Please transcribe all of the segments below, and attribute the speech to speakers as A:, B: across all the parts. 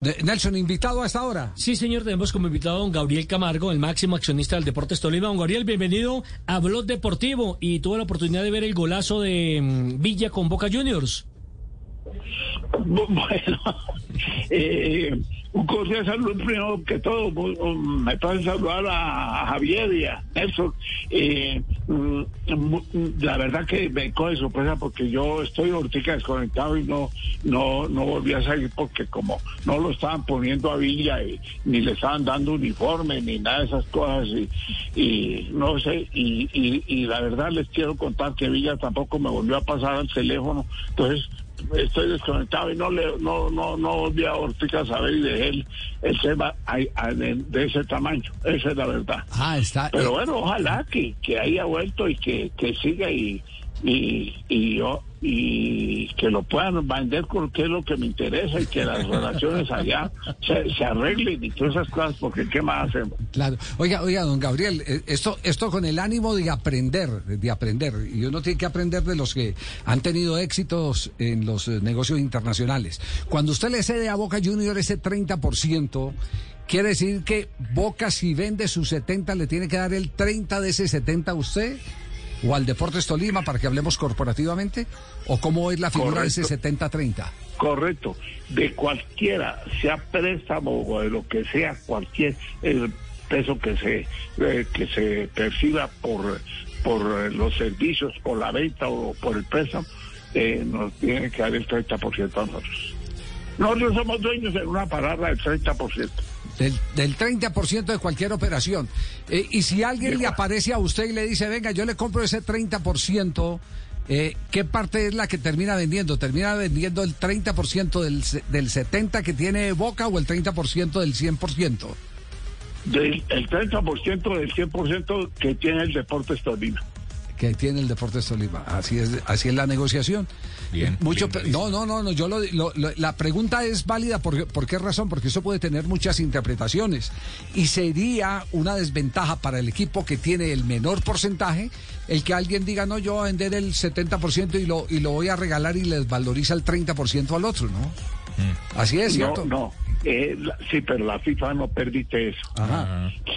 A: Nelson, invitado a esta hora.
B: Sí, señor, tenemos como invitado a don Gabriel Camargo, el máximo accionista del Deportes Tolima. Don Gabriel, bienvenido a Blog Deportivo y tuve la oportunidad de ver el golazo de mm, Villa con Boca Juniors.
C: Bueno, eh, un cordial saludo primero que todo. Me parece saludar a Javier y a Nelson. Eh, mm, la verdad que me coge sorpresa porque yo estoy ahorita desconectado y no, no, no volví a salir porque como no lo estaban poniendo a Villa y, ni le estaban dando uniforme ni nada de esas cosas y, y no sé. Y, y, y la verdad les quiero contar que Villa tampoco me volvió a pasar al teléfono. Entonces estoy desconectado y no le no no no volví a Ortica a saber de él el tema de, ese tamaño. Esa es la verdad.
A: Ah está
C: pero bueno ojalá que, que haya vuelto y que, que siga y y, y yo y que lo puedan vender porque es lo que me interesa y que las relaciones allá se, arreglen y todas esas cosas porque qué más hacemos
A: claro. Oiga oiga don Gabriel eh, esto esto con el ánimo de aprender de aprender y uno tiene que aprender de los que han tenido éxitos en los eh, negocios internacionales. Cuando usted le cede a Boca Junior ese 30% quiere decir que Boca si vende sus 70 le tiene que dar el 30 de ese 70 a usted o al Deportes Tolima para que hablemos corporativamente? ¿O cómo es la figura de ese 70-30?
C: Correcto. De cualquiera, sea préstamo o de lo que sea, cualquier el peso que se, eh, que se perciba por, por los servicios, por la venta o por el préstamo, eh, nos tiene que dar el 30% a nosotros. Nosotros somos dueños de una parada del 30%.
A: Del, del 30% de cualquier operación. Eh, y si alguien le aparece a usted y le dice, venga, yo le compro ese 30%, eh, ¿qué parte es la que termina vendiendo? ¿Termina vendiendo el 30% del, del 70% que tiene Boca o el 30% del 100%?
C: Del, el 30% del 100% que tiene el Deportes Tolima
A: que tiene el Deportes Tolima. Así es, así es la negociación.
B: Bien.
A: Mucho, no, no, no, no. Yo lo, la pregunta es válida por, por qué razón, porque eso puede tener muchas interpretaciones y sería una desventaja para el equipo que tiene el menor porcentaje el que alguien diga no, yo voy a vender el 70% y lo y lo voy a regalar y les valoriza el 30% al otro, ¿no? Mm. Así es, ¿cierto?
C: No, eh, sí, pero la FIFA no permite eso.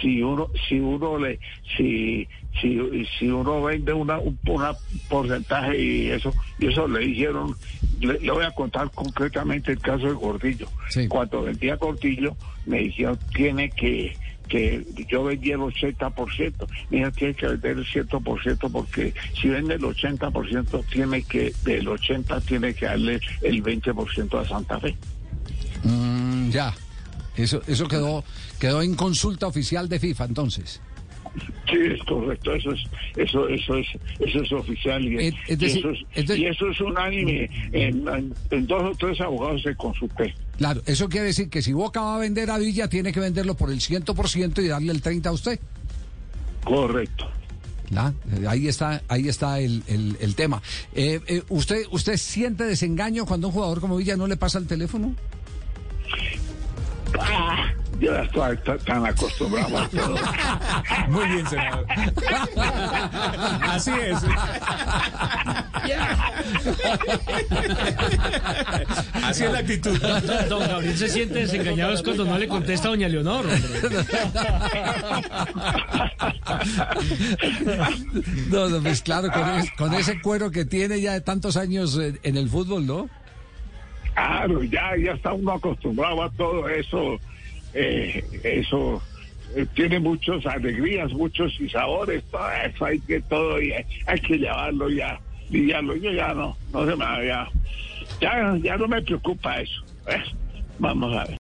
C: Si uno, si uno le, si, si, si uno vende una, un porcentaje y eso, y eso le dijeron, le, voy a contar concretamente el caso de Gordillo. Cuando vendía Gordillo, me dijeron tiene que que yo vendía el 80%, mira, tiene que vender el 100% porque si vende el 80% tiene que, del 80 tiene que darle el 20% a Santa Fe.
A: Ya, eso, eso quedó, quedó en consulta oficial de FIFA entonces.
C: Sí, es correcto, eso es, eso, eso es, eso es oficial y, eso, es, y eso es unánime. En, en, dos o tres abogados se consulté.
A: Claro, eso quiere decir que si Boca va a vender a Villa, tiene que venderlo por el 100% y darle el 30% a usted.
C: Correcto.
A: ahí está, ahí está el, el, tema. Eh, eh, ¿usted, ¿Usted siente desengaño cuando un jugador como Villa no le pasa el teléfono?
C: Ah, yo ya estoy tan acostumbrado a todo.
B: Muy bien, senador. Así es. Así es la actitud. Don Gabriel se siente desengañado cuando no le contesta a doña Leonor.
A: No, no, pues claro, con, ese cuero que tiene ya de tantos años en el fútbol, ¿no?
C: Claro, ya, ya está uno acostumbrado a todo eso. Eh, eso eh, tiene muchas alegrías, muchos sabores, todo eso hay que todo y hay, que llevarlo ya, lidiarlo. Yo ya no, no se me ya, ya, ya no me preocupa eso. Vamos a ver.